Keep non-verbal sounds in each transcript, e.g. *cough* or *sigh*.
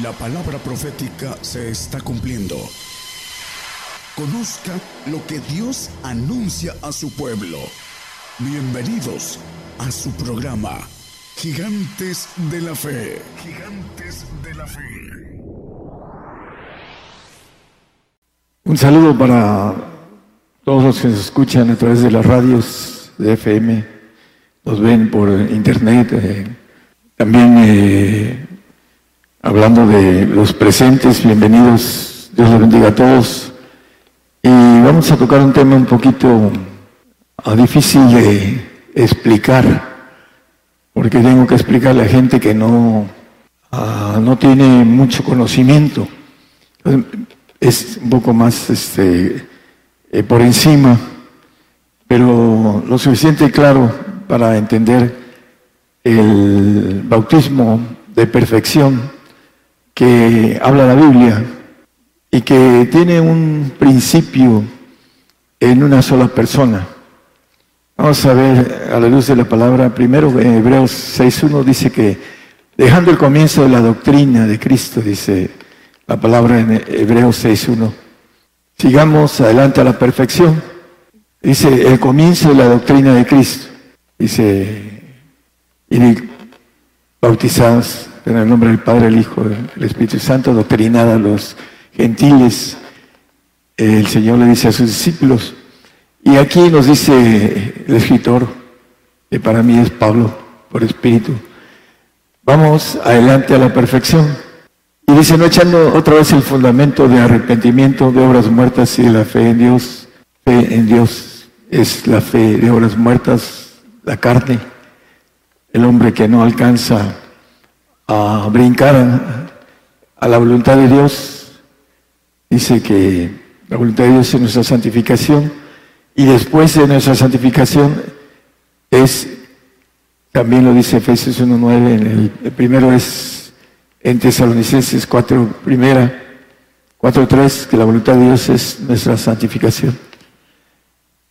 La palabra profética se está cumpliendo. Conozca lo que Dios anuncia a su pueblo. Bienvenidos a su programa, Gigantes de la Fe. Gigantes de la Fe. Un saludo para todos los que nos escuchan a través de las radios de FM, nos ven por internet, eh, también eh, hablando de los presentes, bienvenidos, Dios les bendiga a todos. Y vamos a tocar un tema un poquito ah, difícil de explicar, porque tengo que explicarle a gente que no, ah, no tiene mucho conocimiento. Es un poco más este, eh, por encima, pero lo suficiente claro para entender el bautismo de perfección que habla la Biblia y que tiene un principio en una sola persona. Vamos a ver a la luz de la palabra, primero en Hebreos 6.1 dice que dejando el comienzo de la doctrina de Cristo, dice la palabra en Hebreos 6.1, sigamos adelante a la perfección. Dice el comienzo de la doctrina de Cristo. Dice, y bautizados en el nombre del Padre, el Hijo, el Espíritu Santo, doctrinada a los gentiles. El Señor le dice a sus discípulos, y aquí nos dice el escritor, que para mí es Pablo, por espíritu, vamos adelante a la perfección. Y dice, no echando otra vez el fundamento de arrepentimiento, de obras muertas y de la fe en Dios. Fe en Dios es la fe de obras muertas, la carne, el hombre que no alcanza a brincar a la voluntad de Dios. Dice que la voluntad de Dios es nuestra santificación y después de nuestra santificación es, también lo dice Efesios 1.9, el, primero es en Tesalonicenses 4, primera, 4.3, que la voluntad de Dios es nuestra santificación.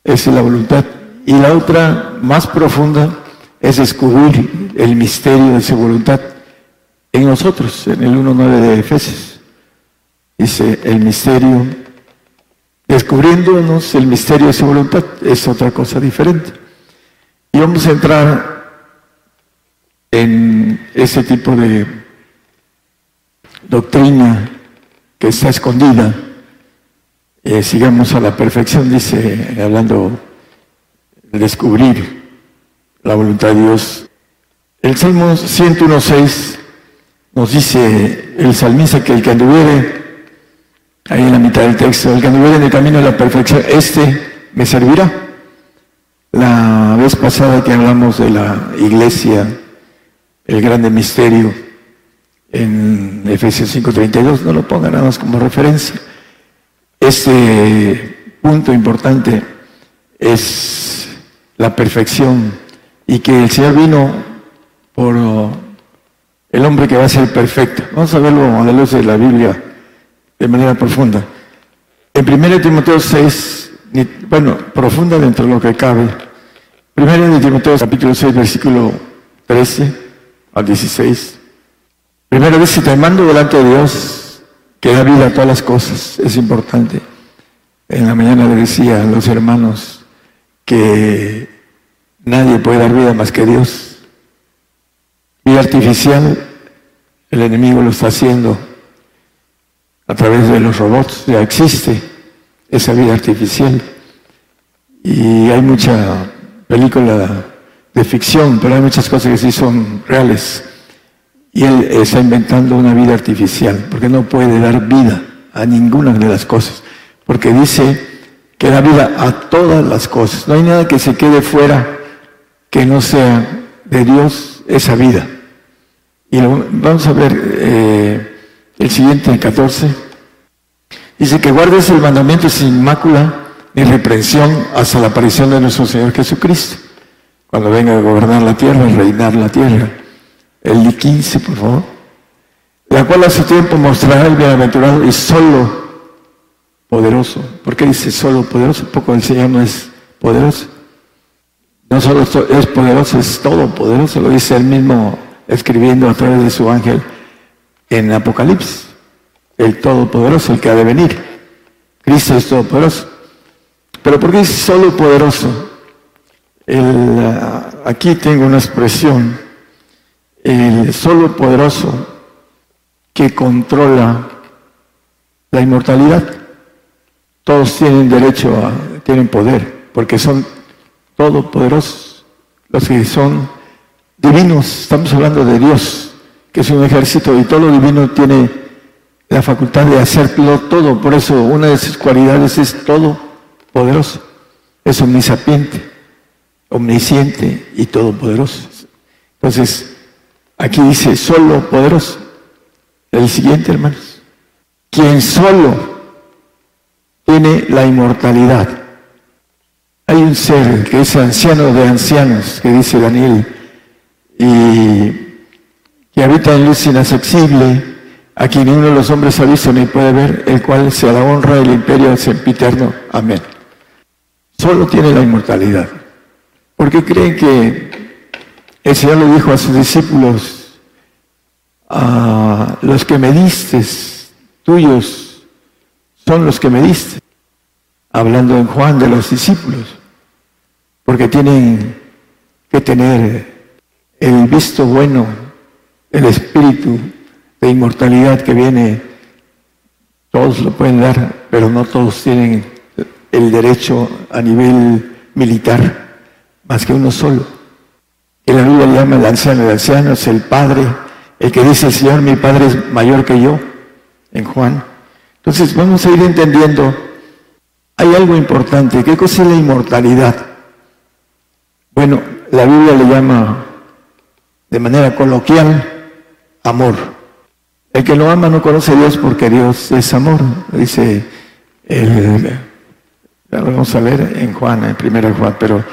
Esa es la voluntad. Y la otra, más profunda, es descubrir el misterio de su voluntad en nosotros, en el 1.9 de Efesios. Dice, el misterio, descubriéndonos el misterio de su voluntad, es otra cosa diferente. Y vamos a entrar en ese tipo de doctrina que está escondida. Eh, sigamos a la perfección, dice, hablando de descubrir la voluntad de Dios. El Salmo 101.6 nos dice el salmista que el que anduviere, ahí en la mitad del texto, el que anduviere en el camino de la perfección, este me servirá. La vez pasada que hablamos de la iglesia, el grande misterio, en Efesios 5:32, no lo pongan nada más como referencia. Este punto importante es la perfección y que el Señor vino por el hombre que va a ser perfecto. Vamos a verlo a la luz de la Biblia de manera profunda. En 1 Timoteo 6, bueno, profunda dentro de lo que cabe. 1 Timoteo capítulo 6, versículo 13 al 16. Primero dice, te mando delante de Dios que da vida a todas las cosas. Es importante. En la mañana le decía a los hermanos que nadie puede dar vida más que Dios. Vida artificial, el enemigo lo está haciendo a través de los robots, ya existe esa vida artificial. Y hay mucha película de ficción, pero hay muchas cosas que sí son reales. Y él está inventando una vida artificial, porque no puede dar vida a ninguna de las cosas, porque dice que da vida a todas las cosas. No hay nada que se quede fuera que no sea de Dios esa vida. Y vamos a ver eh, el siguiente, el 14. Dice que guardes el mandamiento sin mácula ni reprensión hasta la aparición de nuestro Señor Jesucristo, cuando venga a gobernar la tierra, a reinar la tierra. El 15, por favor. La cual a su tiempo mostrará el bienaventurado y solo poderoso. ¿Por qué dice solo poderoso? Poco el Señor no es poderoso. No solo es poderoso, es todopoderoso, lo dice él mismo escribiendo a través de su ángel en Apocalipsis, el Todopoderoso, el que ha de venir. Cristo es Todopoderoso. Pero ¿por qué es solo poderoso? aquí tengo una expresión, el solo poderoso que controla la inmortalidad. Todos tienen derecho a, tienen poder, porque son todopoderosos, los que son divinos, estamos hablando de Dios, que es un ejército y todo lo divino tiene la facultad de hacerlo todo, por eso una de sus cualidades es todopoderoso, es omnisapiente, omnisciente y todopoderoso. Entonces, aquí dice solo poderoso. El siguiente, hermanos. Quien solo tiene la inmortalidad. Hay un ser que es anciano de ancianos, que dice Daniel, y que habita en luz inaccesible, a quien ninguno de los hombres ha visto ni puede ver, el cual sea la honra y el imperio sempiterno. Amén. Solo tiene la inmortalidad. Porque creen que el Señor le dijo a sus discípulos, a los que me diste, tuyos son los que me diste, hablando en Juan de los discípulos, porque tienen que tener el visto bueno, el espíritu de inmortalidad que viene, todos lo pueden dar, pero no todos tienen el derecho a nivel militar, más que uno solo. Y la Biblia llama el anciano, el anciano es el padre, el que dice Señor, mi padre es mayor que yo, en Juan. Entonces vamos a ir entendiendo, hay algo importante, ¿qué cosa es la inmortalidad? Bueno, la Biblia le llama de manera coloquial, amor. El que no ama no conoce a Dios porque Dios es amor, dice el, vamos a ver en Juan, en primera Juan, pero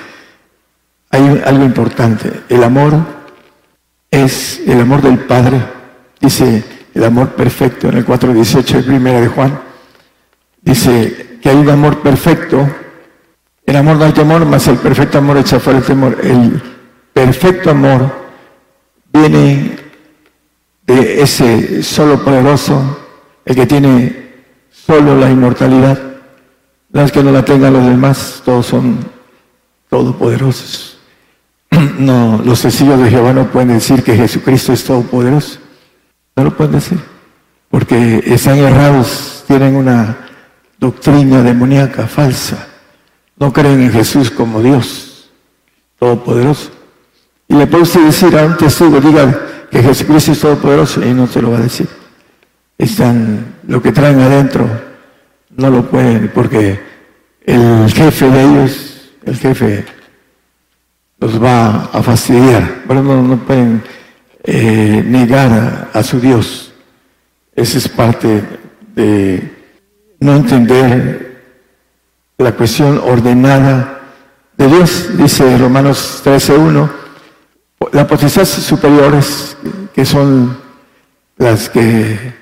hay algo importante. El amor es el amor del Padre, dice el amor perfecto en el 4.18 de primera de Juan. Dice que hay un amor perfecto. El amor no hay temor, más el perfecto amor echa fuera el temor. El perfecto amor de ese solo poderoso, el que tiene solo la inmortalidad. Las que no la tengan los demás, todos son todopoderosos. *clears throat* No, los testigos de Jehová no pueden decir que Jesucristo es todopoderoso. No lo pueden decir. Porque están errados, tienen una doctrina demoníaca falsa. No creen en Jesús como Dios todopoderoso. Y le puede usted decir a un testigo, diga que Jesucristo es todopoderoso y no se lo va a decir. Están, lo que traen adentro no lo pueden, porque el jefe de ellos, el jefe, los va a fastidiar. Pero no, no pueden eh, negar a, a su Dios. Esa es parte de no entender la cuestión ordenada de Dios, dice Romanos 13.1 las potestades superiores, que son las que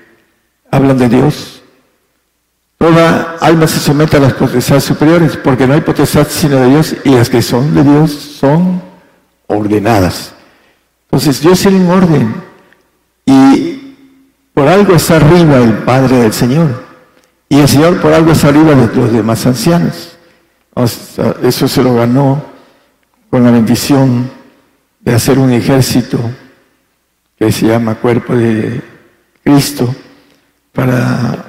hablan de Dios, toda alma se somete a las potestades superiores, porque no hay potestad sino de Dios, y las que son de Dios son ordenadas. Entonces Dios tiene un orden, y por algo está arriba el Padre del Señor, y el Señor por algo está arriba de los demás ancianos. Eso se lo ganó con la bendición de hacer un ejército que se llama cuerpo de Cristo para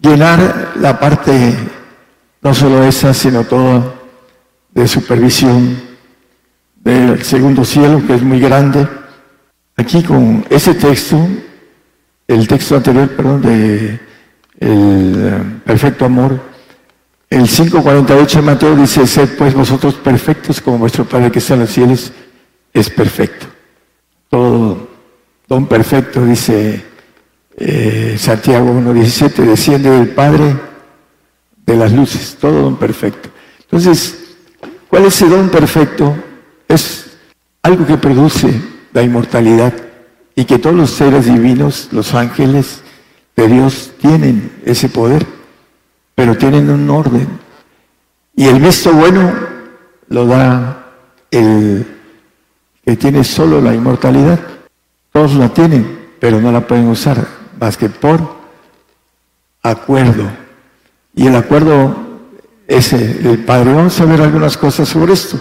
llenar la parte, no solo esa, sino toda de supervisión del segundo cielo, que es muy grande. Aquí con ese texto, el texto anterior, perdón, de el eh, perfecto amor, el 5.48 de Mateo dice, sed pues vosotros perfectos como vuestro Padre que está en los cielos es perfecto. Todo don perfecto, dice eh, Santiago 1.17, desciende del Padre de las luces, todo don perfecto. Entonces, ¿cuál es ese don perfecto? Es algo que produce la inmortalidad y que todos los seres divinos, los ángeles de Dios, tienen ese poder, pero tienen un orden. Y el visto bueno lo da el que tiene solo la inmortalidad. Todos la tienen, pero no la pueden usar. más que por acuerdo. Y el acuerdo es el Padre. Vamos a ver algunas cosas sobre esto.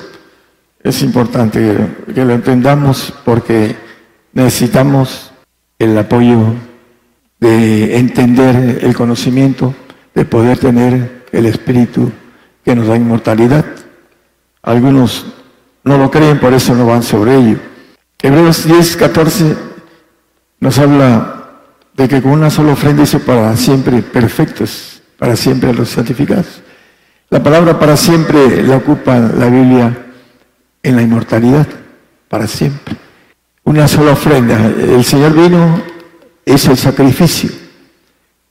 Es importante que lo entendamos porque necesitamos el apoyo de entender el conocimiento, de poder tener el espíritu que nos da inmortalidad. Algunos no lo creen, por eso no van sobre ello. Hebreos 10, 14 nos habla de que con una sola ofrenda hizo para siempre perfectos, para siempre los santificados. La palabra para siempre la ocupa la Biblia en la inmortalidad, para siempre. Una sola ofrenda. El Señor vino, hizo el sacrificio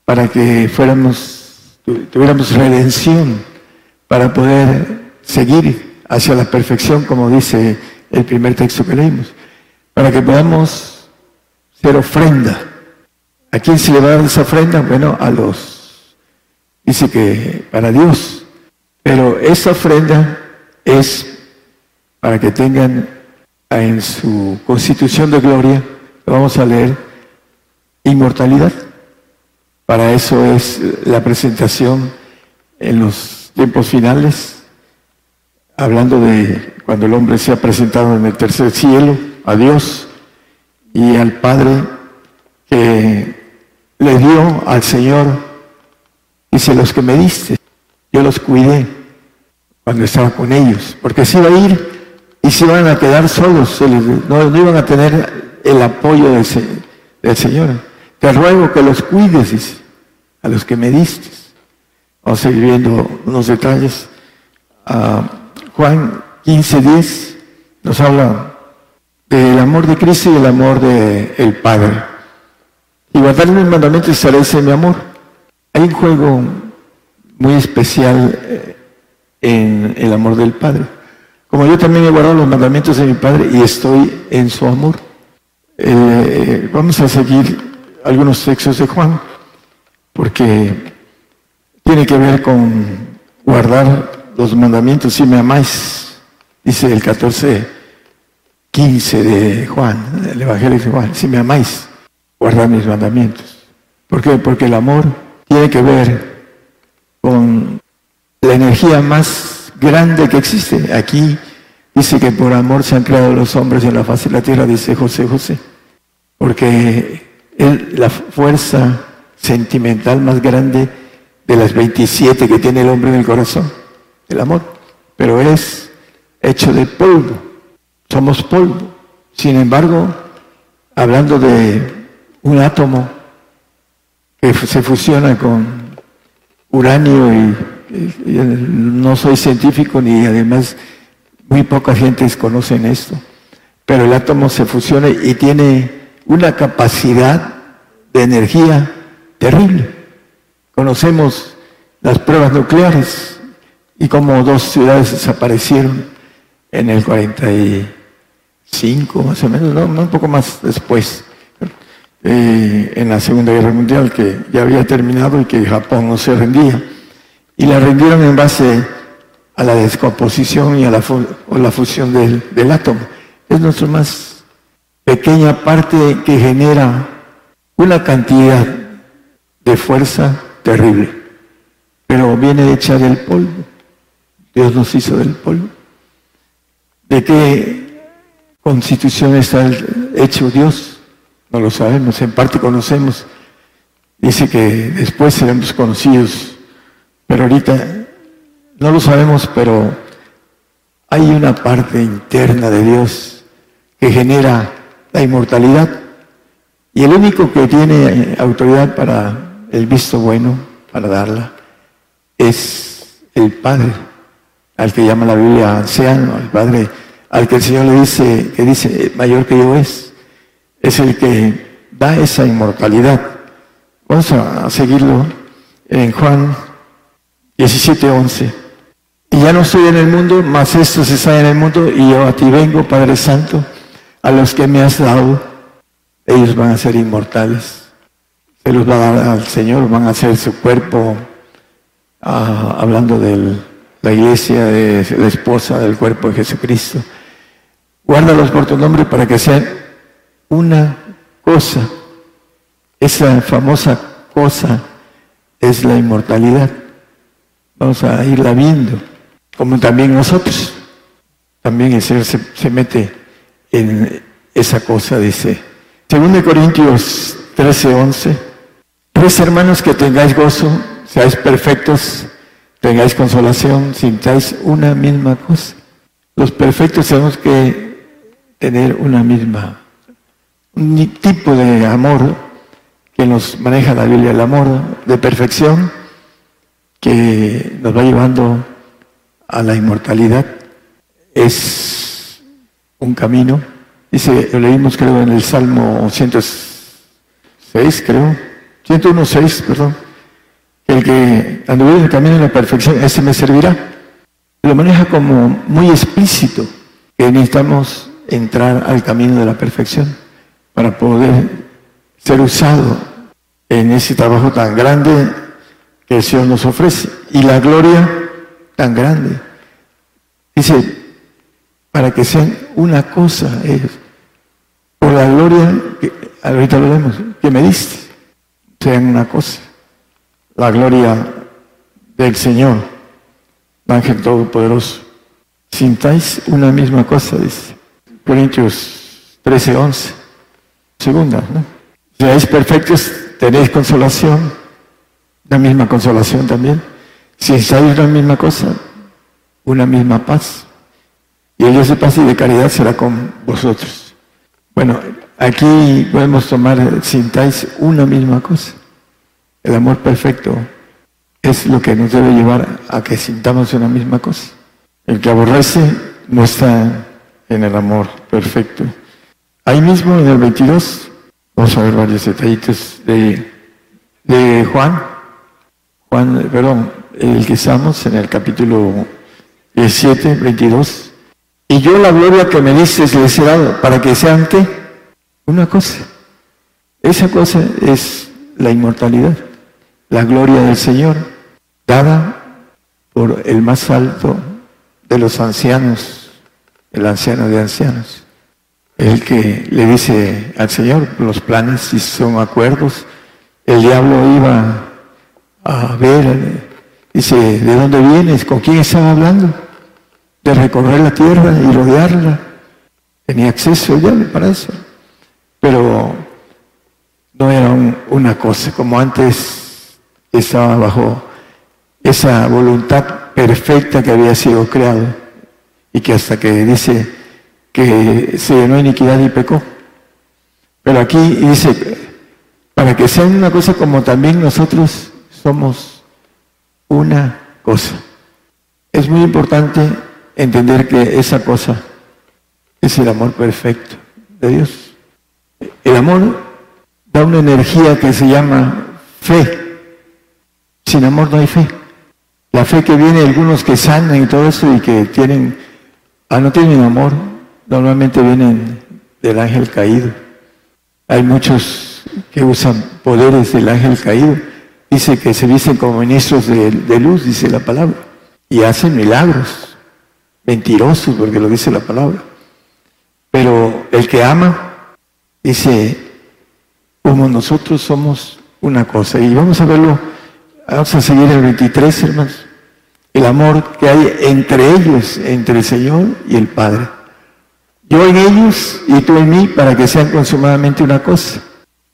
para que fuéramos, tuviéramos redención, para poder seguir hacia la perfección, como dice el primer texto que leímos, para que podamos ser ofrenda. ¿A quién se le va esa ofrenda? Bueno, a los, dice que para Dios, pero esa ofrenda es para que tengan en su constitución de gloria, vamos a leer, inmortalidad. Para eso es la presentación en los tiempos finales, hablando de cuando el hombre se ha presentado en el tercer cielo a Dios y al Padre que le dio al Señor, dice, los que me diste, yo los cuidé cuando estaba con ellos, porque se iba a ir y se iban a quedar solos, no, iban a tener el apoyo del, Señor. Te ruego que los cuides, a los que me diste. Vamos a ir viendo unos detalles. Uh, Juan 15, 10 nos habla del amor de Cristo y el amor del el Padre. Y guardar mis mandamientos y establecer mi amor. Hay un juego muy especial eh, en el amor del Padre. Como yo también he guardado los mandamientos de mi Padre y estoy en su amor. Eh, vamos a seguir algunos textos de Juan, porque tiene que ver con guardar los mandamientos. Si me amáis, dice el 14, 15 de Juan, el Evangelio de Juan, si me amáis, guardad mis mandamientos. ¿Por qué? Porque el amor tiene que ver con la energía más grande que existe. Aquí dice que por amor se han creado los hombres en la faz de la tierra, dice José José. Porque es la fuerza sentimental más grande de las 27 que tiene el hombre en el corazón, el amor. Pero es hecho de polvo, somos polvo. Sin embargo, hablando de un átomo que se fusiona con uranio y no soy científico ni además muy poca gente conoce esto, pero el átomo se fusiona y tiene una capacidad de energía terrible. Conocemos las pruebas nucleares y como dos ciudades desaparecieron en el 45 más o menos, no, un poco más después, eh, en la Segunda Guerra Mundial, que ya había terminado y que Japón no se rendía y la rendieron en base a la descomposición y a la, la fusión del, del átomo. Es nuestra más pequeña parte que genera una cantidad de fuerza terrible, pero viene hecha del polvo. Dios nos hizo del polvo. ¿De qué constitución está hecho Dios? No lo sabemos, en parte conocemos. Dice que después seremos conocidos pero ahorita no lo sabemos, pero hay una parte interna de Dios que genera la inmortalidad. Y el único que tiene autoridad para el visto bueno, para darla, es el Padre, al que llama la Biblia anciano, el Padre, al que el Señor le dice, que dice, mayor que yo es, es el que da esa inmortalidad. Vamos a seguirlo en Juan 17:11. Y ya no estoy en el mundo, mas estos están en el mundo y yo a ti vengo, Padre Santo, a los que me has dado, ellos van a ser inmortales. Se los va a dar al Señor, van a ser su cuerpo, ah, hablando de la iglesia, de la esposa del cuerpo de Jesucristo. Guárdalos por tu nombre para que sean una cosa. Esa famosa cosa es la inmortalidad. Vamos a irla viendo, como también nosotros. También el Señor se, mete en esa cosa, dice. Según de Corintios 13, 11. Pues hermanos que tengáis gozo, seáis perfectos, tengáis consolación, sintáis una misma cosa. Los perfectos tenemos que tener una misma, un tipo de amor que nos maneja la Biblia, el amor de perfección que nos va llevando a la inmortalidad. Es un camino. Dice, lo leímos creo en el Salmo 106, creo, 101.6, perdón. El que anduviera en el camino de la perfección, ese me servirá. Lo maneja como muy explícito, que necesitamos entrar al camino de la perfección para poder ser usado en ese trabajo tan grande que el Señor nos ofrece y la gloria tan grande. Dice, para que sean una cosa ellos, por la gloria, que ahorita lo vemos, que me diste, sean una cosa, la gloria del Señor, Ángel Todopoderoso. Sintáis una misma cosa, dice Corintios 13, 11. Segunda, ¿no? Seáis perfectos, tenéis consolación, la misma consolación también. Si estáis la misma cosa, una misma paz. Y el Dios de paz y de caridad será con vosotros. Bueno, aquí podemos tomar, sintáis una misma cosa. El amor perfecto es lo que nos debe llevar a que sintamos una misma cosa. El que aborrece no está en el amor perfecto. Ahí mismo en el 22 Vamos a ver varios detallitos de, Juan. Juan, perdón, el que estamos en el capítulo 17, 22. Y yo la gloria que me dices les he dado para que sean qué? Una cosa. Esa cosa es la inmortalidad, la gloria del Señor, dada por el más alto de los ancianos, el anciano de ancianos el que le dice al Señor los planes, si son acuerdos. El diablo iba a ver, dice, ¿de dónde vienes? ¿Con quién estaba hablando? De recorrer la tierra y rodearla. Tenía acceso ya para eso. Pero no era una cosa como antes estaba bajo esa voluntad perfecta que había sido creado y que hasta que dice que se llenó iniquidad y pecó. Pero aquí dice, para que sean una cosa como también nosotros somos una cosa. Es muy importante entender que esa cosa es el amor perfecto de Dios. El amor da una energía que se llama fe. Sin amor no hay fe. La fe que viene algunos que sanan y todo eso y que tienen, ah, no tienen amor, normalmente vienen del ángel caído. Hay muchos que usan poderes del ángel caído. Dice que se dicen como ministros de, luz, dice la palabra, y hacen milagros. Mentirosos, porque lo dice la palabra. Pero el que ama, dice, como nosotros somos una cosa. Y vamos a verlo, vamos a seguir el 23, hermanos. El amor que hay entre ellos, entre el Señor y el Padre. Yo en ellos y tú en mí para que sean consumadamente una cosa.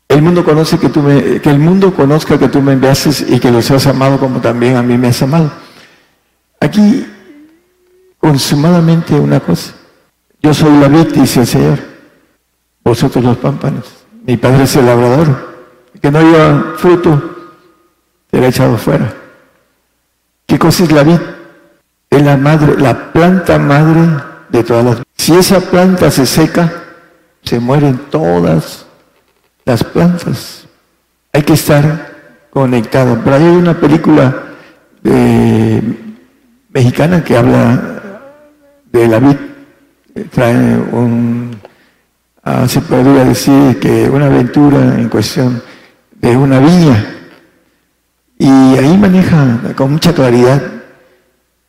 El mundo conoce que tú me, que el mundo conozca que tú me enviases y que los has amado como también a mí me has amado. Aquí, consumadamente una cosa. Yo soy la vid, dice Señor. Vosotros los pámpanos. Mi padre es el labrador. que no lleva fruto, será echado fuera. ¿Qué cosa es la vid? Es la madre, la planta madre de todas las si esa planta se seca, se mueren todas las plantas. Hay que estar conectado. Pero hay una película mexicana que habla de la vid, trae un, ah, se podría decir que una aventura en cuestión de una viña. Y ahí maneja con mucha claridad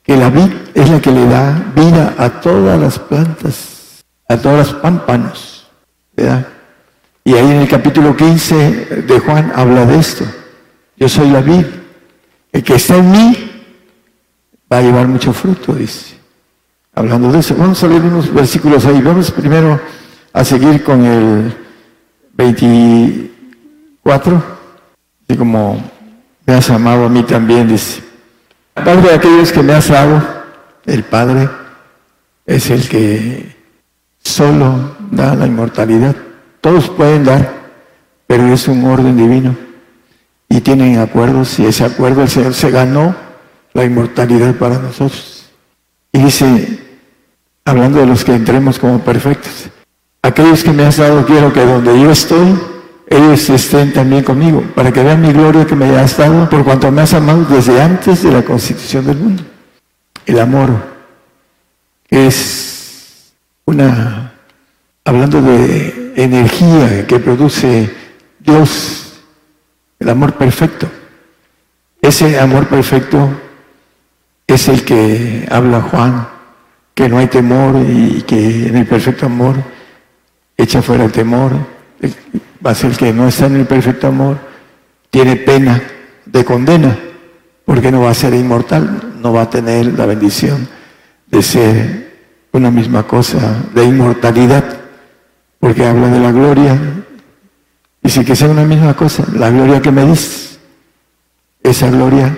que la vid es la que le da vida a todas las plantas, a todas las pámpanos, ¿verdad? Y ahí en el capítulo 15 de Juan habla de esto. Yo soy la vid. El que está en mí va a llevar mucho fruto, dice. Hablando de eso, vamos a leer unos versículos ahí. Vamos primero a seguir con el 24, así como me has amado a mí también, dice. Padre de aquellos que me has dado, el Padre es el que solo da la inmortalidad. Todos pueden dar, pero es un orden divino. Y tienen acuerdos, y ese acuerdo el Señor se ganó la inmortalidad para nosotros. Y dice, hablando de los que entremos como perfectos, aquellos que me has dado quiero que donde yo estoy, ellos estén también conmigo, para que vean mi gloria que me has dado, por cuanto me has amado desde antes de la constitución del mundo. El amor es una, hablando de energía que produce Dios, el amor perfecto. Ese amor perfecto es el que habla Juan, que no hay temor y que en el perfecto amor echa fuera el temor. Va a ser el que no está en el perfecto amor, tiene pena de condena, porque no va a ser inmortal, no va a tener la bendición de ser una misma cosa, de inmortalidad, porque habla de la gloria. Dice que sea una misma cosa, la gloria que me dices, esa gloria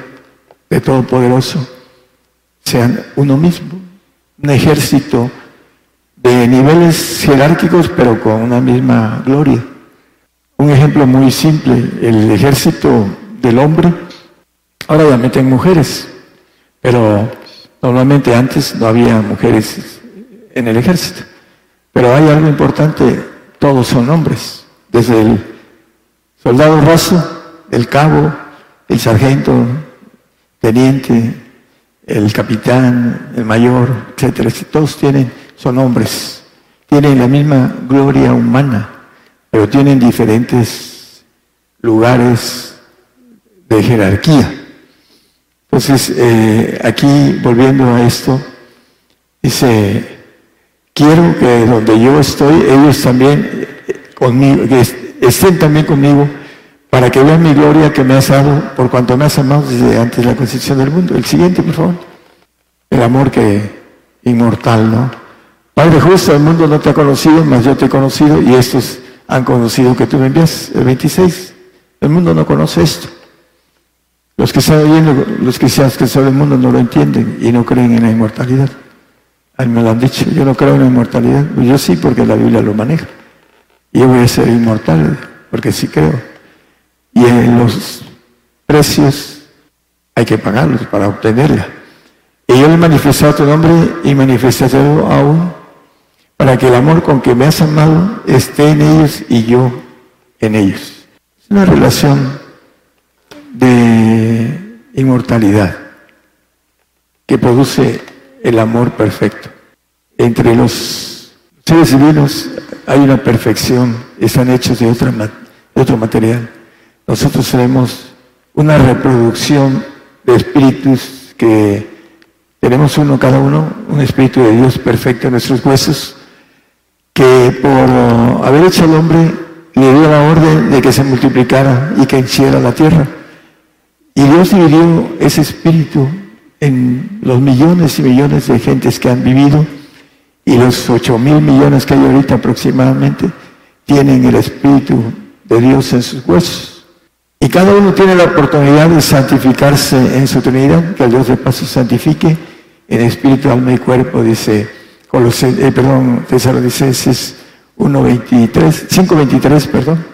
de Todopoderoso sean uno mismo, un ejército de niveles jerárquicos, pero con una misma gloria. Un ejemplo muy simple, el ejército del hombre, ahora ya meten mujeres, pero normalmente antes no había mujeres en el ejército. Pero hay algo importante, todos son hombres, desde el soldado raso, el cabo, el sargento, teniente, el capitán, el mayor, etcétera, todos tienen, son hombres, tienen la misma gloria humana, pero tienen diferentes lugares de jerarquía. Entonces, eh, aquí volviendo a esto, dice, quiero que donde yo estoy, ellos también eh, estén también conmigo, para que vean mi gloria que me has dado por cuanto me has amado desde antes de la concepción del mundo. El siguiente, por favor. El amor que inmortal, ¿no? Padre justo, el mundo no te ha conocido, mas yo te he conocido y estos han conocido que tú me envías. El 26. El mundo no conoce esto. Los que están oyendo, los cristianos que son del mundo no lo entienden y no creen en la inmortalidad. A mí me lo han dicho, yo no creo en la inmortalidad. Pues yo sí, porque la Biblia lo maneja. Yo voy a ser inmortal, porque sí creo y en los precios hay que pagarlos para obtenerla. Y yo le he manifestado tu nombre y manifestaré aún para que el amor con que me has amado esté en ellos y yo en ellos. Es una relación de inmortalidad que produce el amor perfecto. Entre los seres divinos hay una perfección, están hechos de, otra, de otro material. Nosotros tenemos una reproducción de espíritus que tenemos uno cada uno, un espíritu de Dios perfecto en nuestros huesos, que por haber hecho al hombre le dio la orden de que se multiplicara y que hiciera la tierra. Y Dios dividió ese espíritu en los millones y millones de gentes que han vivido y los ocho mil millones que hay ahorita aproximadamente tienen el espíritu de Dios en sus huesos. Y cada uno tiene la oportunidad de santificarse en su Trinidad, que el Dios de paz se santifique en espíritu, alma y cuerpo, dice Colosés, eh, perdón, Tesalonicenses 1.23, 5.23, perdón.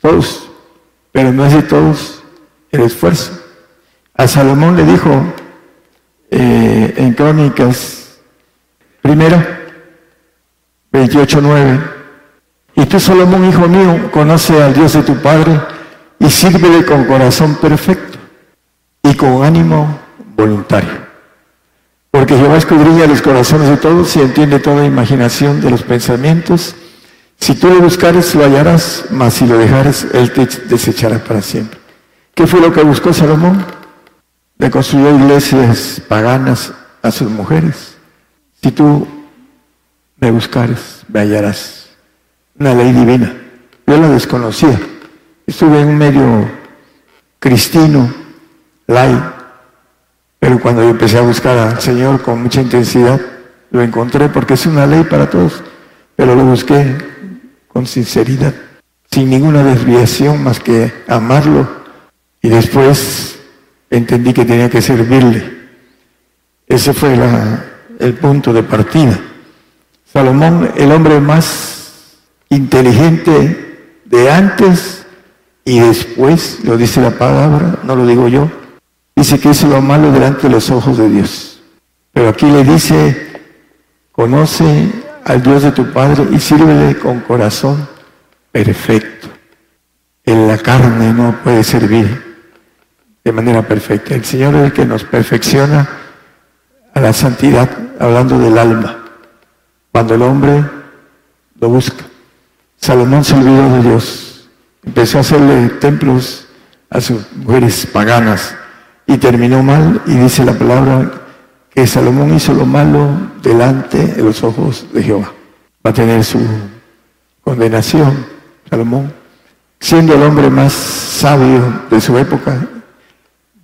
Todos, pero no es de todos el esfuerzo. A Salomón le dijo eh, en Crónicas, primero, 28.9, y tú Salomón, hijo mío, conoce al Dios de tu Padre, y sírvele con corazón perfecto y con ánimo voluntario. Porque Jehová escudriña los corazones de todos y entiende toda imaginación de los pensamientos. Si tú lo buscares, lo hallarás, mas si lo dejares, él te desechará para siempre. ¿Qué fue lo que buscó Salomón? Le construyó iglesias paganas a sus mujeres. Si tú me buscares, me hallarás. Una ley divina. Yo la desconocía. Estuve en un medio cristino, light, pero cuando yo empecé a buscar al Señor con mucha intensidad, lo encontré porque es una ley para todos, pero lo busqué con sinceridad, sin ninguna desviación más que amarlo y después entendí que tenía que servirle. Ese fue el punto de partida. Salomón, el hombre más inteligente de antes y después, lo dice la palabra, no lo digo yo, dice que hizo lo malo delante de los ojos de Dios. Pero aquí le dice, conoce al Dios de tu Padre y sírvele con corazón perfecto. En la carne no puede servir de manera perfecta. El Señor es el que nos perfecciona a la santidad, hablando del alma, cuando el hombre lo busca. Salomón se olvidó de Dios, empezó a hacerle templos a sus mujeres paganas y terminó mal y dice la palabra que Salomón hizo lo malo delante de los ojos de Jehová. Va a tener su condenación, Salomón, siendo el hombre más sabio de su época,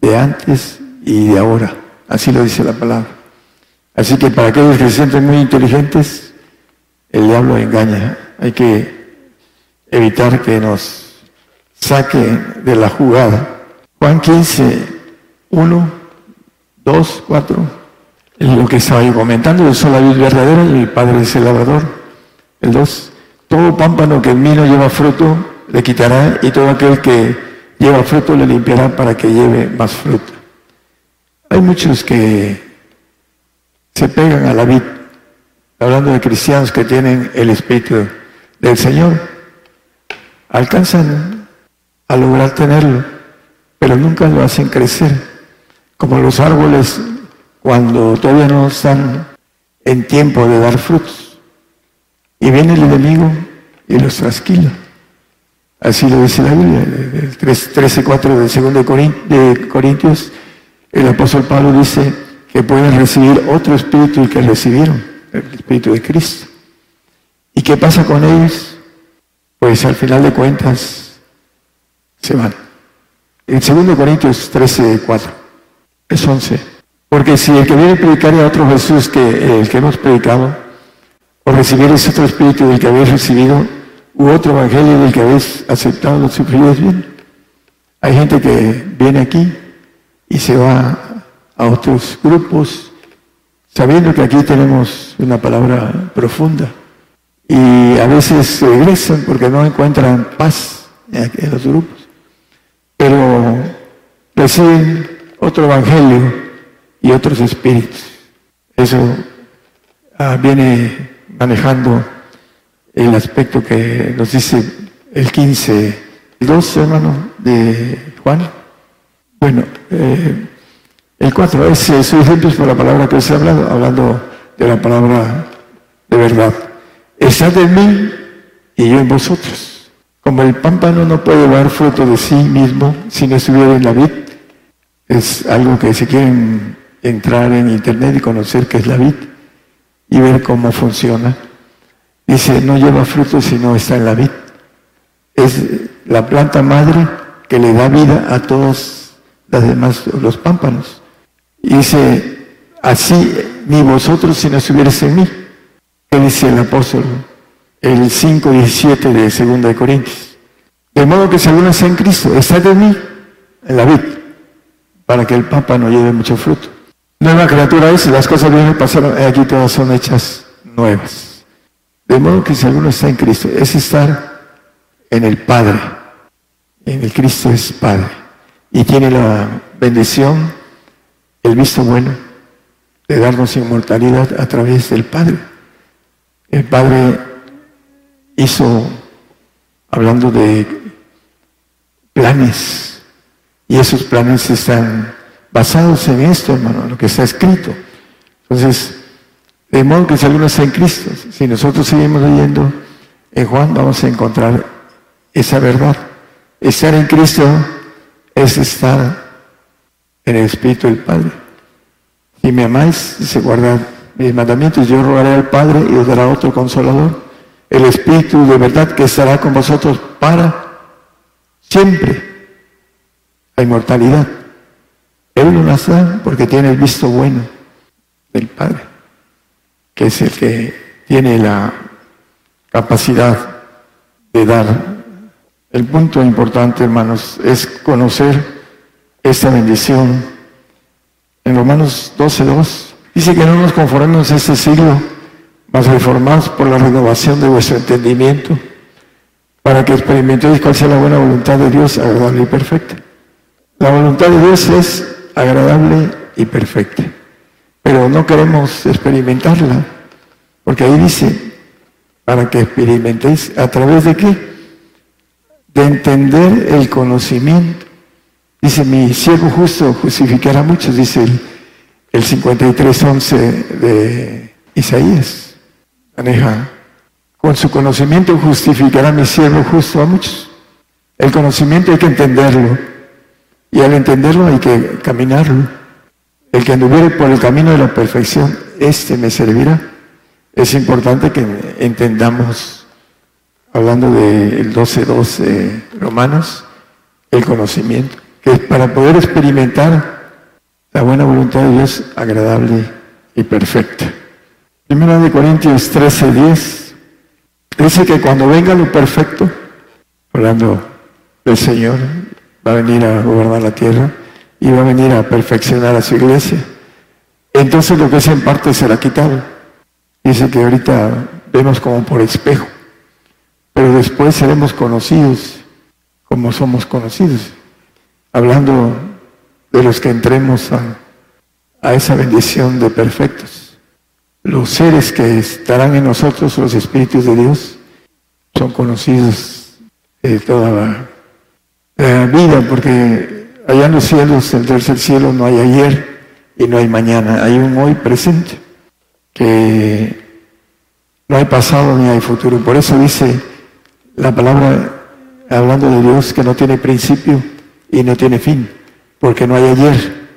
de antes y de ahora. Así lo dice la palabra. Así que para aquellos que se sienten muy inteligentes, el diablo engaña. Hay que evitar que nos saque de la jugada. Juan 15, 1, 2, 4. Lo que estaba yo comentando, yo soy la vida verdadera y el Padre es el labrador. El 2. Todo pámpano que en mí no lleva fruto, le quitará y todo aquel que lleva fruto le limpiará para que lleve más fruto. Hay muchos que se pegan a la vid, hablando de cristianos que tienen el Espíritu del Señor, alcanzan a lograr tenerlo, pero nunca lo hacen crecer, como los árboles cuando todavía no están en tiempo de dar frutos. Y viene el enemigo y los trasquila. Así lo dice la Biblia, el 13.4 del 2 de Corintios, el apóstol Pablo dice que pueden recibir otro espíritu el que recibieron, el espíritu de Cristo. ¿Y qué pasa con ellos? Pues al final de cuentas se van. En 2 Corintios 13.4 es 11. Porque si el que viene a predicar a otro Jesús que el que hemos predicado, o recibir ese otro espíritu del que habéis recibido, u otro evangelio del que habéis aceptado, lo sufriréis bien. Hay gente que viene aquí y se va a otros grupos, sabiendo que aquí tenemos una palabra profunda. Y a veces regresan porque no encuentran paz en los grupos. Pero reciben otro evangelio y otros espíritus. Eso ah, viene manejando el aspecto que nos dice el 15, 12, hermano, de Juan. Bueno, eh, el 4 es, es ejemplo por la palabra que os he hablado, hablando de la palabra de verdad. Estad en mí y yo en vosotros. Como el pámpano no puede dar fruto de sí mismo si no estuviera en la vid, es algo que si quieren entrar en internet y conocer qué es la vid y ver cómo funciona, Dice, no lleva fruto si no está en la vid. Es la planta madre que le da vida a todos los demás, los pámpanos. Dice, así ni vosotros si no estuvierais en mí. ¿Qué dice el apóstol? El 5.17 de 2 de Corintios. De modo que si alguno está en Cristo, está en mí, en la vid, para que el pámpano lleve mucho fruto. Nueva criatura es, las cosas vienen pasaron, aquí todas son hechas nuevas. De modo que si alguno está en Cristo, es estar en el Padre. En el Cristo es Padre. Y tiene la bendición, el visto bueno, de darnos inmortalidad a través del Padre. El Padre hizo, hablando de planes, y esos planes están basados en esto, hermano, lo que está escrito. Entonces, de modo que si alguno está en Cristo, si nosotros seguimos leyendo en Juan, vamos a encontrar esa verdad. Estar en Cristo es estar en el Espíritu del Padre. Si me amáis, dice guardar mis mandamientos, yo rogaré al Padre y os dará otro consolador el Espíritu de verdad que estará con vosotros para siempre. La inmortalidad. Él no las da porque tiene el visto bueno del Padre, que es el que tiene la capacidad de dar. El punto importante, hermanos, es conocer esta bendición. En Romanos 12.2 dice que no nos conformemos a este siglo, mas reformados por la renovación de vuestro entendimiento, para que experimentéis cuál sea la buena voluntad de Dios, agradable y perfecta. La voluntad de Dios es agradable y perfecta. Pero no queremos experimentarla, porque ahí dice, para que experimentéis a través de qué? De entender el conocimiento. Dice, mi siervo justo justificará a muchos, dice el, el 53.11 de Isaías. Maneja, con su conocimiento justificará mi siervo justo a muchos. El conocimiento hay que entenderlo y al entenderlo hay que caminarlo. El que anduviere por el camino de la perfección, este me servirá. Es importante que entendamos, hablando del 12.12 de Romanos, el conocimiento, que para poder experimentar la buena voluntad de Dios agradable y perfecta. Primera de Corintios 13.10 dice que cuando venga lo perfecto, hablando del Señor, va a venir a gobernar la tierra y va a venir a perfeccionar a su iglesia. Entonces lo que es en parte será quitado. Dice que ahorita vemos como por espejo, pero después seremos conocidos como somos conocidos. Hablando de los que entremos a, a esa bendición de perfectos. Los seres que estarán en nosotros, los espíritus de Dios, son conocidos de toda la eh, vida, porque allá en los cielos, el tercer cielo, no hay ayer y no hay mañana, hay un hoy presente, que no hay pasado ni hay futuro. Por eso dice la palabra, hablando de Dios, que no tiene principio y no tiene fin, porque no hay ayer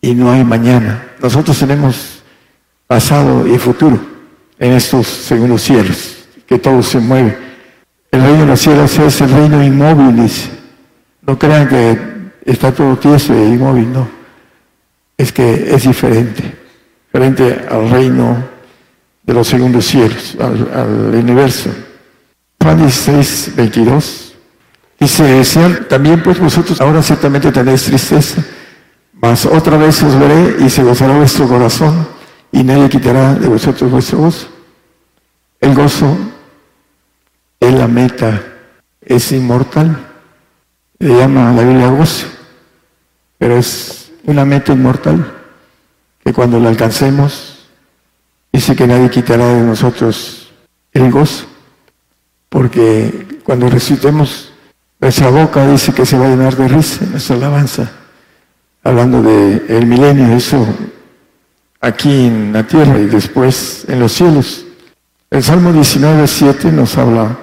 y no hay mañana. Nosotros tenemos pasado y futuro en estos segundos cielos, que todo se mueve. El reino de los cielos es el reino inmóvil, dice no crean que está todo tieso e inmóvil, no. Es que es diferente, diferente al reino de los segundos cielos, al, universo. Juan 16, 22. Dice, también pues vosotros ahora ciertamente tenéis tristeza, mas otra vez os veré y se gozará vuestro corazón y nadie quitará de vosotros vuestro gozo. El gozo es la meta, es inmortal le llama la Biblia gozo, pero es una meta inmortal que cuando la alcancemos, dice que nadie quitará de nosotros el gozo, porque cuando recitemos nuestra boca dice que se va a llenar de risa nuestra alabanza, hablando del el milenio, eso aquí en la tierra y después en los cielos. El Salmo 19, 7 nos habla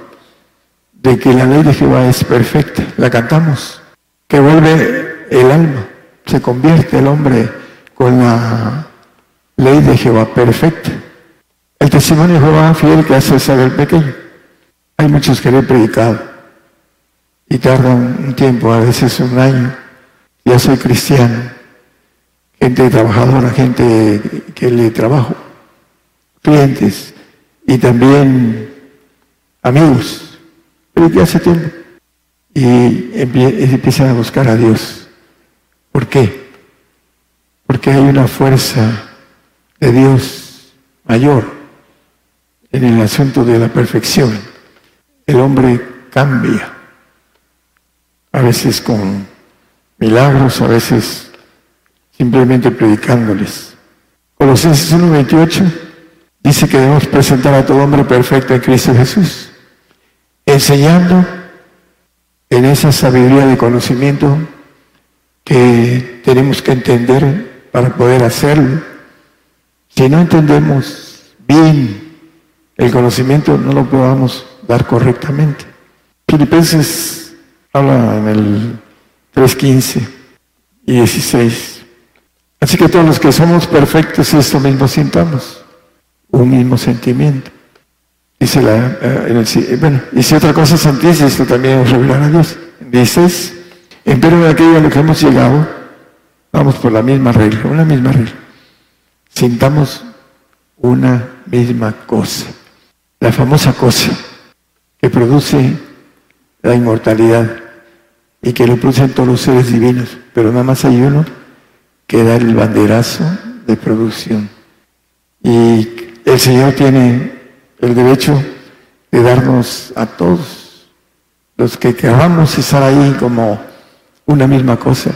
de que la ley de Jehová es perfecta, la cantamos, que vuelve el alma, se convierte el hombre con la ley de Jehová perfecta. El testimonio de Jehová fiel que hace saber pequeño. Hay muchos que le he predicado y tardan un tiempo, a veces un año. Ya soy cristiano, gente trabajadora, gente que le trabajo, clientes y también amigos hace tiempo. Y empiezan a buscar a Dios. ¿Por qué? Porque hay una fuerza de Dios mayor en el asunto de la perfección. El hombre cambia, a veces con milagros, a veces simplemente predicándoles. Colosenses 1.28 dice que debemos presentar a todo hombre perfecto en Cristo Jesús enseñando en esa sabiduría de conocimiento que tenemos que entender para poder hacerlo. Si no entendemos bien el conocimiento, no lo podamos dar correctamente. Filipenses habla en el 3.15 y 16. Así que todos los que somos perfectos, esto mismo sintamos, un mismo sentimiento. Dice la, eh, bueno, y si otra cosa sentís, esto también es revelar a Dios. Dices, pero de aquello a lo que hemos llegado, vamos por la misma regla, una misma regla. Sintamos una misma cosa, la famosa cosa que produce la inmortalidad y que lo producen todos los seres divinos, pero nada más hay uno que da el banderazo de producción. Y el Señor tiene el derecho de darnos a todos los que queramos estar ahí como una misma cosa,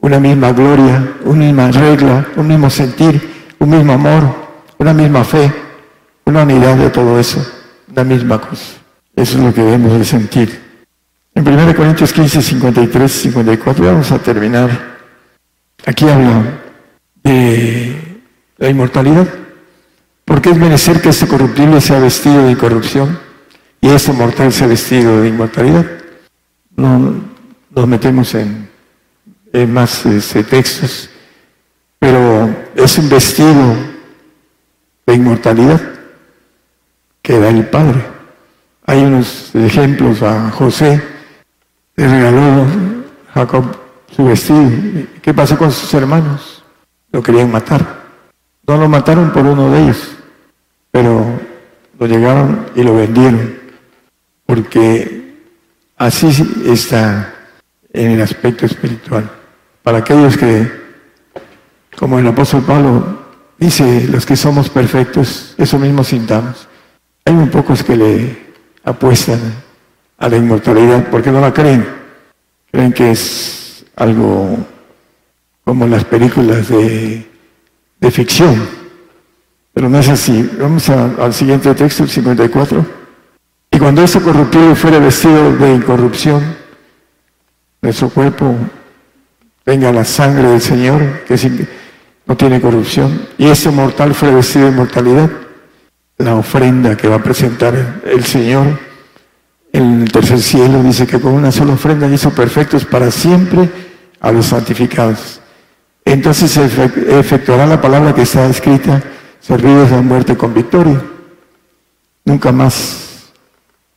una misma gloria, una misma regla, un mismo sentir, un mismo amor, una misma fe, una unidad de todo eso, una misma cosa. Eso es lo que debemos de sentir. En 1 Corintios 15, 53, 54, vamos a terminar. Aquí habla de la inmortalidad. Porque es merecer que este corruptible sea vestido de incorrupción y este mortal sea vestido de inmortalidad. No nos metemos en, más este, textos, pero es un vestido de inmortalidad que da el Padre. Hay unos ejemplos a José, le regaló Jacob su vestido. ¿Qué pasó con sus hermanos? Lo querían matar. No lo mataron por uno de ellos, pero lo llegaron y lo vendieron, porque así está en el aspecto espiritual. Para aquellos que, como el apóstol Pablo dice, los que somos perfectos, eso mismo sintamos. Hay un pocos que le apuestan a la inmortalidad porque no la creen. Creen que es algo como las películas de ficción pero no es así. Vamos al siguiente texto, el 54. Y cuando ese corruptible fuera vestido de incorrupción, nuestro cuerpo venga la sangre del Señor, que no tiene corrupción, y ese mortal fuera vestido de inmortalidad, la ofrenda que va a presentar el Señor en el tercer cielo dice que con una sola ofrenda hizo perfectos para siempre a los santificados. Entonces se efectuará la palabra que está escrita servidos a muerte con victoria. Nunca más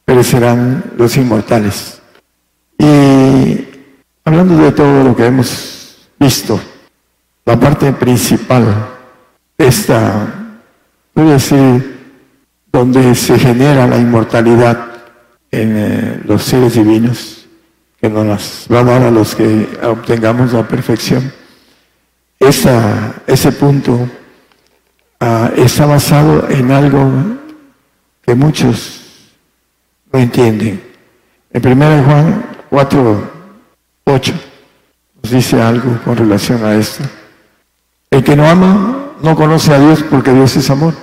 perecerán los inmortales. Y hablando de todo lo que hemos visto, la parte principal, esta, puede decir, donde se genera la inmortalidad en eh, los seres divinos, que nos las va a dar a los que obtengamos la perfección. Esa, ese punto Ah, está basado en algo que muchos no entienden. En 1 Juan 4, 8 nos dice algo con relación a esto. El que no ama no conoce a Dios porque Dios es amor.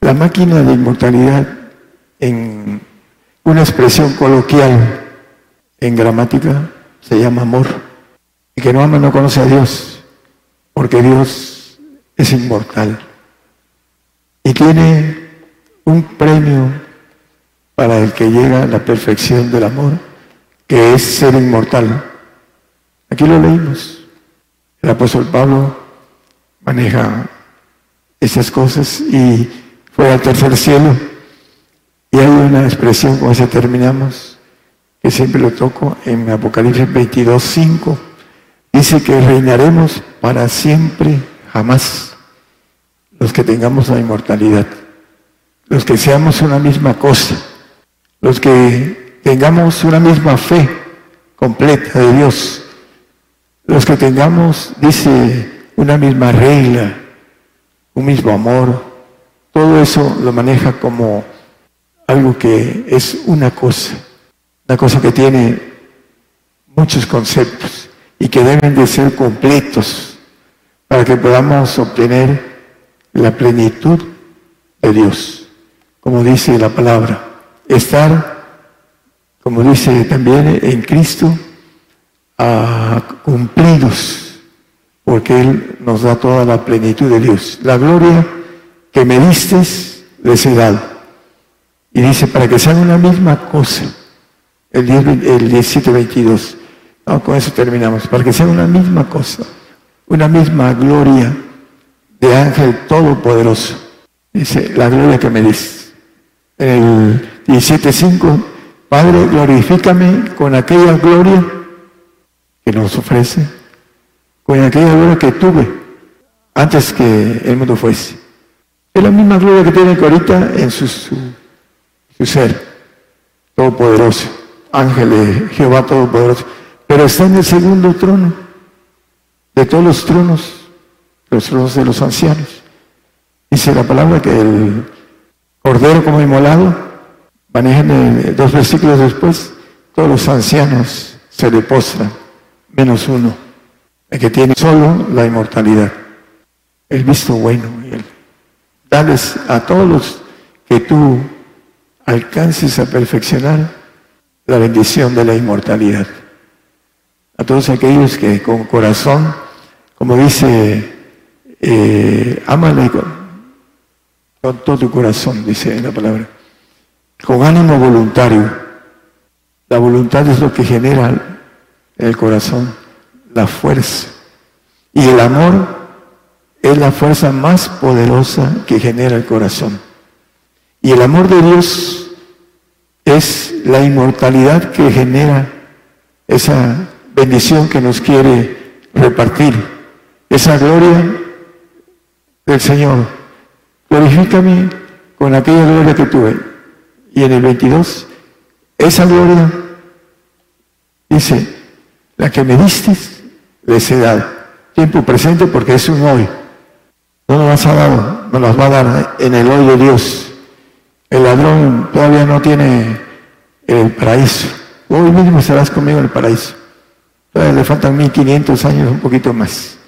La máquina de inmortalidad en una expresión coloquial en gramática se llama amor. El que no ama no conoce a Dios porque Dios es inmortal y tiene un premio para el que llega a la perfección del amor, que es ser inmortal. Aquí lo leímos. El apóstol Pablo maneja esas cosas y fue al tercer cielo. Y hay una expresión, con esa terminamos, que siempre lo toco en Apocalipsis 22, 5. Dice que reinaremos para siempre jamás los que tengamos la inmortalidad, los que seamos una misma cosa, los que tengamos una misma fe completa de Dios, los que tengamos, dice, una misma regla, un mismo amor, todo eso lo maneja como algo que es una cosa, una cosa que tiene muchos conceptos y que deben de ser completos para que podamos obtener la plenitud de Dios, como dice la palabra, estar, como dice también en Cristo, cumplidos, porque Él nos da toda la plenitud de Dios. La gloria que me diste les he dado. Y dice, para que sean una misma cosa, el, 10, el 17, 22. con eso terminamos, para que sean una misma cosa una misma gloria de ángel todopoderoso. Dice, la gloria que me dice. En el 17.5, Padre, glorifícame con aquella gloria que nos ofrece, con aquella gloria que tuve antes que el mundo fuese. Es la misma gloria que tiene ahorita en su, su, su ser, todopoderoso, ángel de Jehová todopoderoso, pero está en el segundo trono de todos los tronos, los tronos de los ancianos. Dice la palabra que el cordero como inmolado, manejan dos versículos después, todos los ancianos se le postran, menos uno, el que tiene solo la inmortalidad, el visto bueno Dales a todos los que tú alcances a perfeccionar la bendición de la inmortalidad. A todos aquellos que con corazón, como dice, eh, con, todo tu corazón, dice la palabra, con ánimo voluntario. La voluntad es lo que genera en el corazón la fuerza. Y el amor es la fuerza más poderosa que genera el corazón. Y el amor de Dios es la inmortalidad que genera esa bendición que nos quiere repartir, esa gloria del Señor. Glorifícame con aquella gloria que tuve. Y en el 22, esa gloria dice, la que me diste, les he dado. Tiempo presente porque es un hoy. No nos vas a dar, nos las va a dar en el hoy de Dios. El ladrón todavía no tiene el paraíso. Hoy mismo estarás conmigo en el paraíso. Todavía le faltan 1500 años, un poquito más,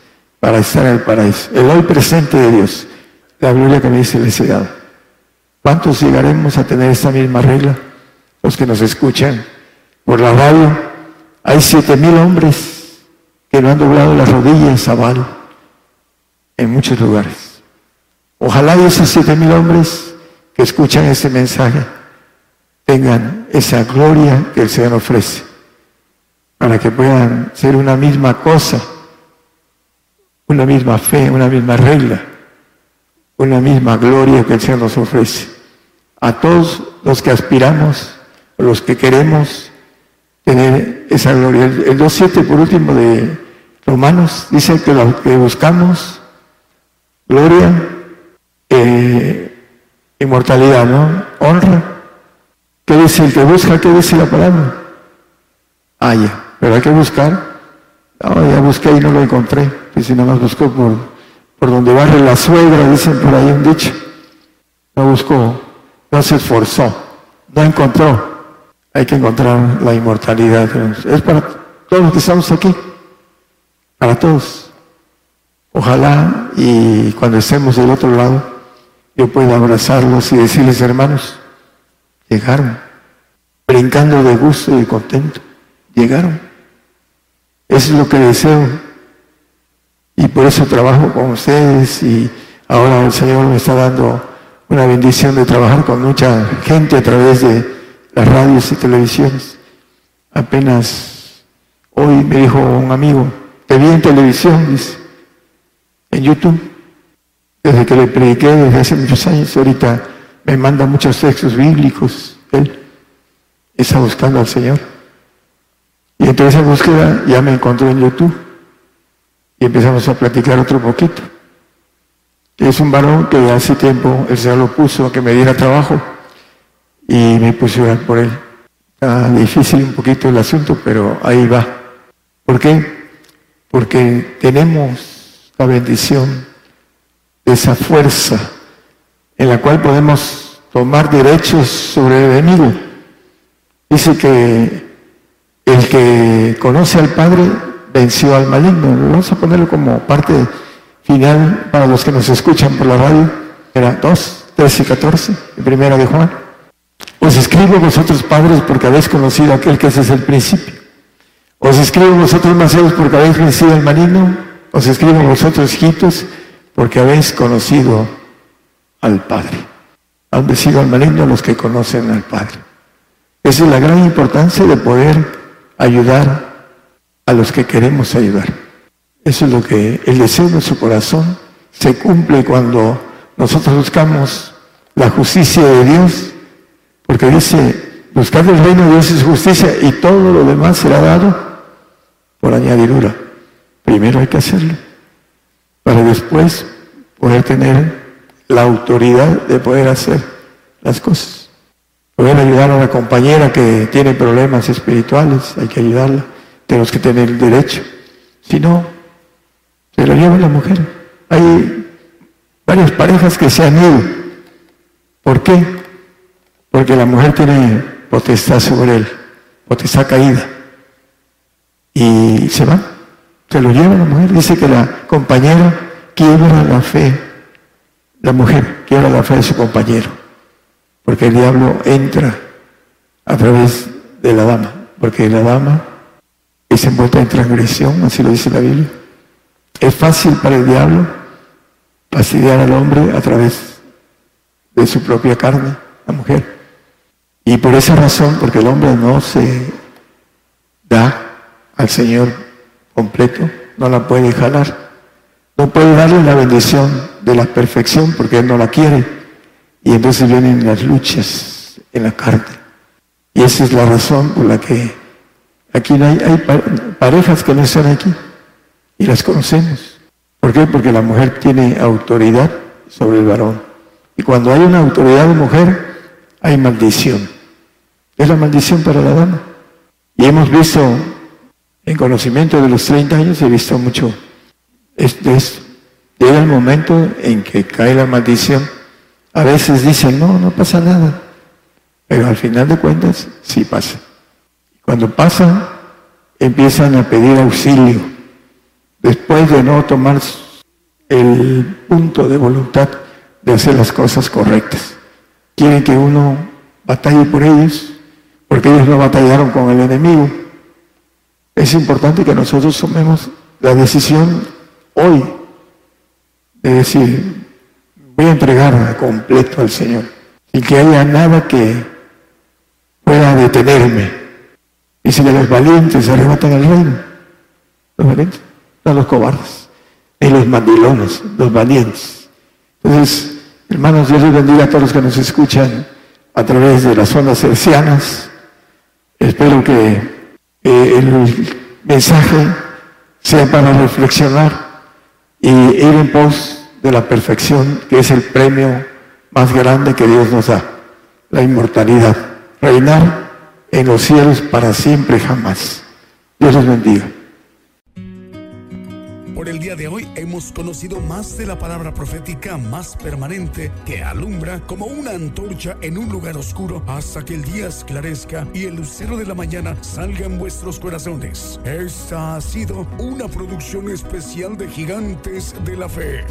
para estar en el paraíso. El hoy presente de Dios, la gloria que me dice el dado. ¿Cuántos llegaremos a tener esta misma regla? Los que nos escuchan por la radio. Hay siete mil hombres que no han doblado las rodillas a Baal en muchos lugares. Ojalá esos siete mil hombres que escuchan este mensaje tengan esa gloria que el Señor ofrece, para que puedan ser una misma cosa, una misma fe, una misma regla, una misma gloria que el Señor nos ofrece. A todos los que aspiramos, los que queremos tener esa gloria. El 2.7 por último de Romanos dice que lo que buscamos gloria, eh, inmortalidad, ¿no? Honra. ¿Qué dice el que busca? ¿Qué dice la palabra? Ah, ya, pero hay que buscar. No, ya busqué y no lo encontré. Y si nada más buscó por, por donde barre la suegra, dicen por ahí un dicho. No buscó, no se esforzó, no encontró. Hay que encontrar la inmortalidad. Es para todos los que estamos aquí, para todos. Ojalá y cuando estemos del otro lado, yo pueda abrazarlos y decirles, hermanos, llegaron, brincando de gusto y contento, llegaron. Eso es lo que deseo. Y por eso trabajo con ustedes y ahora el Señor me está dando una bendición de trabajar con mucha gente a través de las radios y televisiones. Apenas hoy me dijo un amigo, te vi en televisión, en YouTube. Desde que le prediqué desde hace muchos años, ahorita me manda muchos textos bíblicos. Él está buscando al Señor. Y entre esa búsqueda ya me encontró en YouTube. Y empezamos a platicar otro poquito. Es un varón que hace tiempo el Señor lo puso a que me diera trabajo y me puse a orar por él. Está difícil un poquito el asunto, pero ahí va. ¿Por qué? Porque tenemos la bendición de esa fuerza en la cual podemos tomar derechos sobre el enemigo. Dice que el que conoce al Padre venció al maligno. Vamos a ponerlo como parte final para los que nos escuchan por la radio. Era 2, 13 y 14, en primera de Juan. Os escribo vosotros padres porque habéis conocido a aquel que es el principio. Os escribo vosotros maceros porque habéis vencido al maligno. Os escribo vosotros, hijitos, porque habéis conocido al Padre. Han vencido al maligno los que conocen al Padre. Esa es la gran importancia de poder ayudar a los que queremos ayudar. Eso es lo que el deseo de su corazón se cumple cuando nosotros buscamos la justicia de Dios Porque dice, buscad el reino de Dios y su justicia y todo lo demás será dado por añadidura. Primero hay que hacerlo, para después poder tener la autoridad de poder hacer las cosas. Poder ayudar a una compañera que tiene problemas espirituales, hay que ayudarla, tenemos que tener el derecho. Si no, se lo lleva la mujer. Hay varias parejas que se han ido. ¿Por qué? Porque la mujer tiene potestad sobre él, potestad caída. Y se va, se lo lleva la mujer. Dice que la compañera quiebra la fe, la mujer quiebra la fe de su compañero, porque el diablo entra a través de la dama, porque la dama es envuelta en transgresión, así lo dice la Biblia. Es fácil para el diablo fastidiar al hombre a través de su propia carne, la mujer. Y por esa razón, porque el hombre no se da al Señor completo, no la puede jalar. No puede darle la bendición de la perfección porque Él no la quiere. Y entonces vienen las luchas en la carne. Y esa es la razón por la que aquí hay, hay parejas que no están aquí y las conocemos. ¿Por qué? Porque la mujer tiene autoridad sobre el varón. Y cuando hay una autoridad de mujer, hay maldición. Es la maldición para la dama. Y hemos visto, en conocimiento de los 30 años, he visto mucho esto. Llega el momento en que cae la maldición. A veces dicen, no, no pasa nada. Pero al final de cuentas, sí pasa. Cuando pasa, empiezan a pedir auxilio. Después de no tomar el punto de voluntad de hacer las cosas correctas. Quieren que uno batalle por ellos, porque ellos no batallaron con el enemigo. Es importante que nosotros tomemos la decisión hoy de decir, voy a entregar completo al Señor, sin que haya nada que pueda detenerme. Y si los valientes arrebatan el reino, los valientes, no los cobardes, ni los mandilones, los valientes. Entonces, hermanos, Dios bendiga a todos los que nos escuchan a través de las ondas hercianas. Espero que el mensaje sea para reflexionar y ir en pos de la perfección, que es el premio más grande que Dios nos da, la inmortalidad, reinar en los cielos para siempre jamás. Dios los bendiga. Por el día de hoy hemos conocido más de la palabra profética más permanente que alumbra como una antorcha en un lugar oscuro hasta que el día esclarezca y el lucero de la mañana salga en vuestros corazones. Esta ha sido una producción especial de Gigantes de la Fe.